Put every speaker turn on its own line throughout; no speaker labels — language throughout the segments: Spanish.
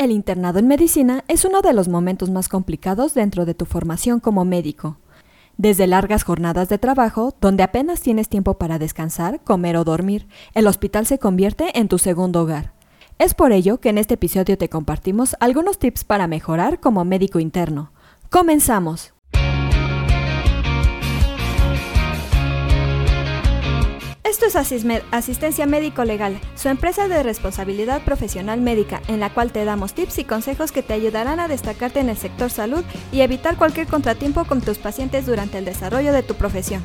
El internado en medicina es uno de los momentos más complicados dentro de tu formación como médico. Desde largas jornadas de trabajo, donde apenas tienes tiempo para descansar, comer o dormir, el hospital se convierte en tu segundo hogar. Es por ello que en este episodio te compartimos algunos tips para mejorar como médico interno. ¡Comenzamos! Esto es Asistencia Médico Legal, su empresa de responsabilidad profesional médica, en la cual te damos tips y consejos que te ayudarán a destacarte en el sector salud y evitar cualquier contratiempo con tus pacientes durante el desarrollo de tu profesión.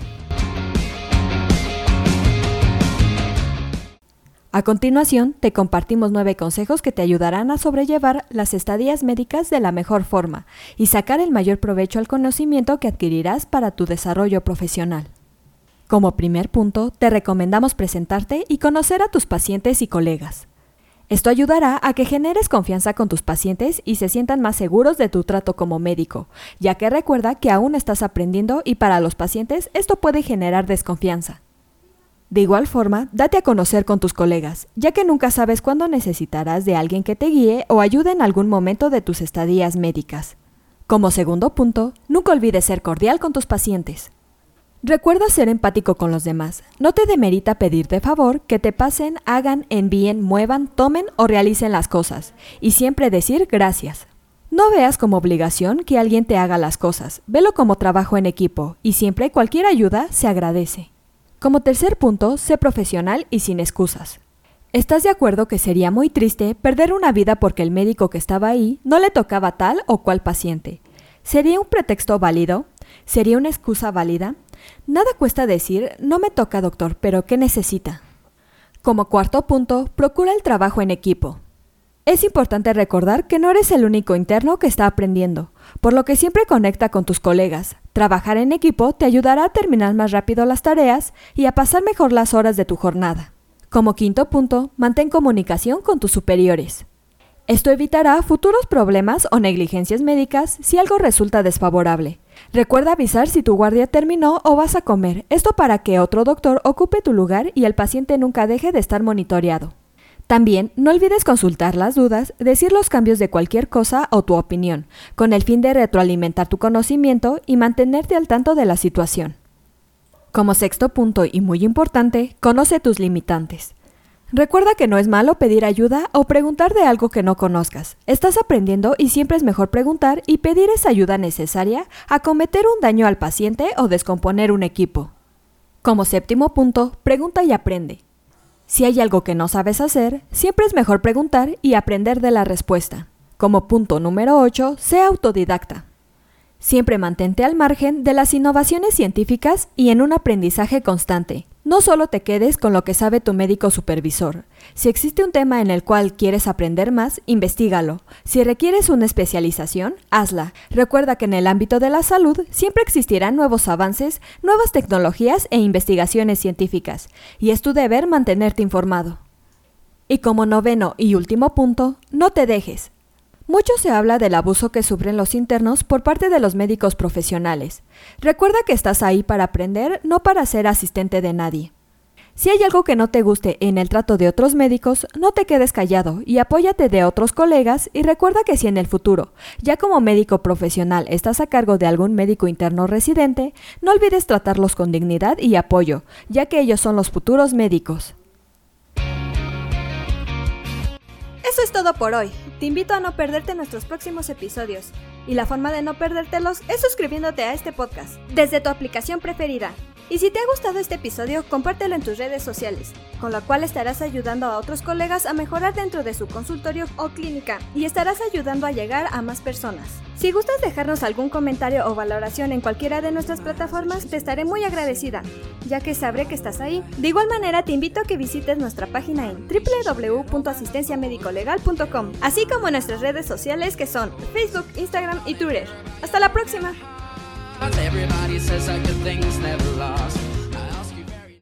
A continuación, te compartimos nueve consejos que te ayudarán a sobrellevar las estadías médicas de la mejor forma y sacar el mayor provecho al conocimiento que adquirirás para tu desarrollo profesional. Como primer punto, te recomendamos presentarte y conocer a tus pacientes y colegas. Esto ayudará a que generes confianza con tus pacientes y se sientan más seguros de tu trato como médico, ya que recuerda que aún estás aprendiendo y para los pacientes esto puede generar desconfianza. De igual forma, date a conocer con tus colegas, ya que nunca sabes cuándo necesitarás de alguien que te guíe o ayude en algún momento de tus estadías médicas. Como segundo punto, nunca olvides ser cordial con tus pacientes. Recuerda ser empático con los demás. No te demerita pedir de favor que te pasen, hagan, envíen, muevan, tomen o realicen las cosas. Y siempre decir gracias. No veas como obligación que alguien te haga las cosas. Velo como trabajo en equipo y siempre cualquier ayuda se agradece. Como tercer punto, sé profesional y sin excusas. ¿Estás de acuerdo que sería muy triste perder una vida porque el médico que estaba ahí no le tocaba tal o cual paciente? ¿Sería un pretexto válido? ¿Sería una excusa válida? Nada cuesta decir, no me toca doctor, pero ¿qué necesita? Como cuarto punto, procura el trabajo en equipo. Es importante recordar que no eres el único interno que está aprendiendo, por lo que siempre conecta con tus colegas. Trabajar en equipo te ayudará a terminar más rápido las tareas y a pasar mejor las horas de tu jornada. Como quinto punto, mantén comunicación con tus superiores. Esto evitará futuros problemas o negligencias médicas si algo resulta desfavorable. Recuerda avisar si tu guardia terminó o vas a comer, esto para que otro doctor ocupe tu lugar y el paciente nunca deje de estar monitoreado. También no olvides consultar las dudas, decir los cambios de cualquier cosa o tu opinión, con el fin de retroalimentar tu conocimiento y mantenerte al tanto de la situación. Como sexto punto y muy importante, conoce tus limitantes. Recuerda que no es malo pedir ayuda o preguntar de algo que no conozcas. Estás aprendiendo y siempre es mejor preguntar y pedir esa ayuda necesaria a cometer un daño al paciente o descomponer un equipo. Como séptimo punto, pregunta y aprende. Si hay algo que no sabes hacer, siempre es mejor preguntar y aprender de la respuesta. Como punto número 8, sé autodidacta. Siempre mantente al margen de las innovaciones científicas y en un aprendizaje constante. No solo te quedes con lo que sabe tu médico supervisor. Si existe un tema en el cual quieres aprender más, investigalo. Si requieres una especialización, hazla. Recuerda que en el ámbito de la salud siempre existirán nuevos avances, nuevas tecnologías e investigaciones científicas, y es tu deber mantenerte informado. Y como noveno y último punto, no te dejes. Mucho se habla del abuso que sufren los internos por parte de los médicos profesionales. Recuerda que estás ahí para aprender, no para ser asistente de nadie. Si hay algo que no te guste en el trato de otros médicos, no te quedes callado y apóyate de otros colegas y recuerda que si en el futuro, ya como médico profesional, estás a cargo de algún médico interno residente, no olvides tratarlos con dignidad y apoyo, ya que ellos son los futuros médicos. Eso es todo por hoy. Te invito a no perderte nuestros próximos episodios. Y la forma de no perdértelos es suscribiéndote a este podcast desde tu aplicación preferida. Y si te ha gustado este episodio, compártelo en tus redes sociales, con lo cual estarás ayudando a otros colegas a mejorar dentro de su consultorio o clínica y estarás ayudando a llegar a más personas. Si gustas dejarnos algún comentario o valoración en cualquiera de nuestras plataformas, te estaré muy agradecida, ya que sabré que estás ahí. De igual manera, te invito a que visites nuestra página en www.asistenciamedicolegal.com, así como nuestras redes sociales que son Facebook, Instagram y Twitter. ¡Hasta la próxima!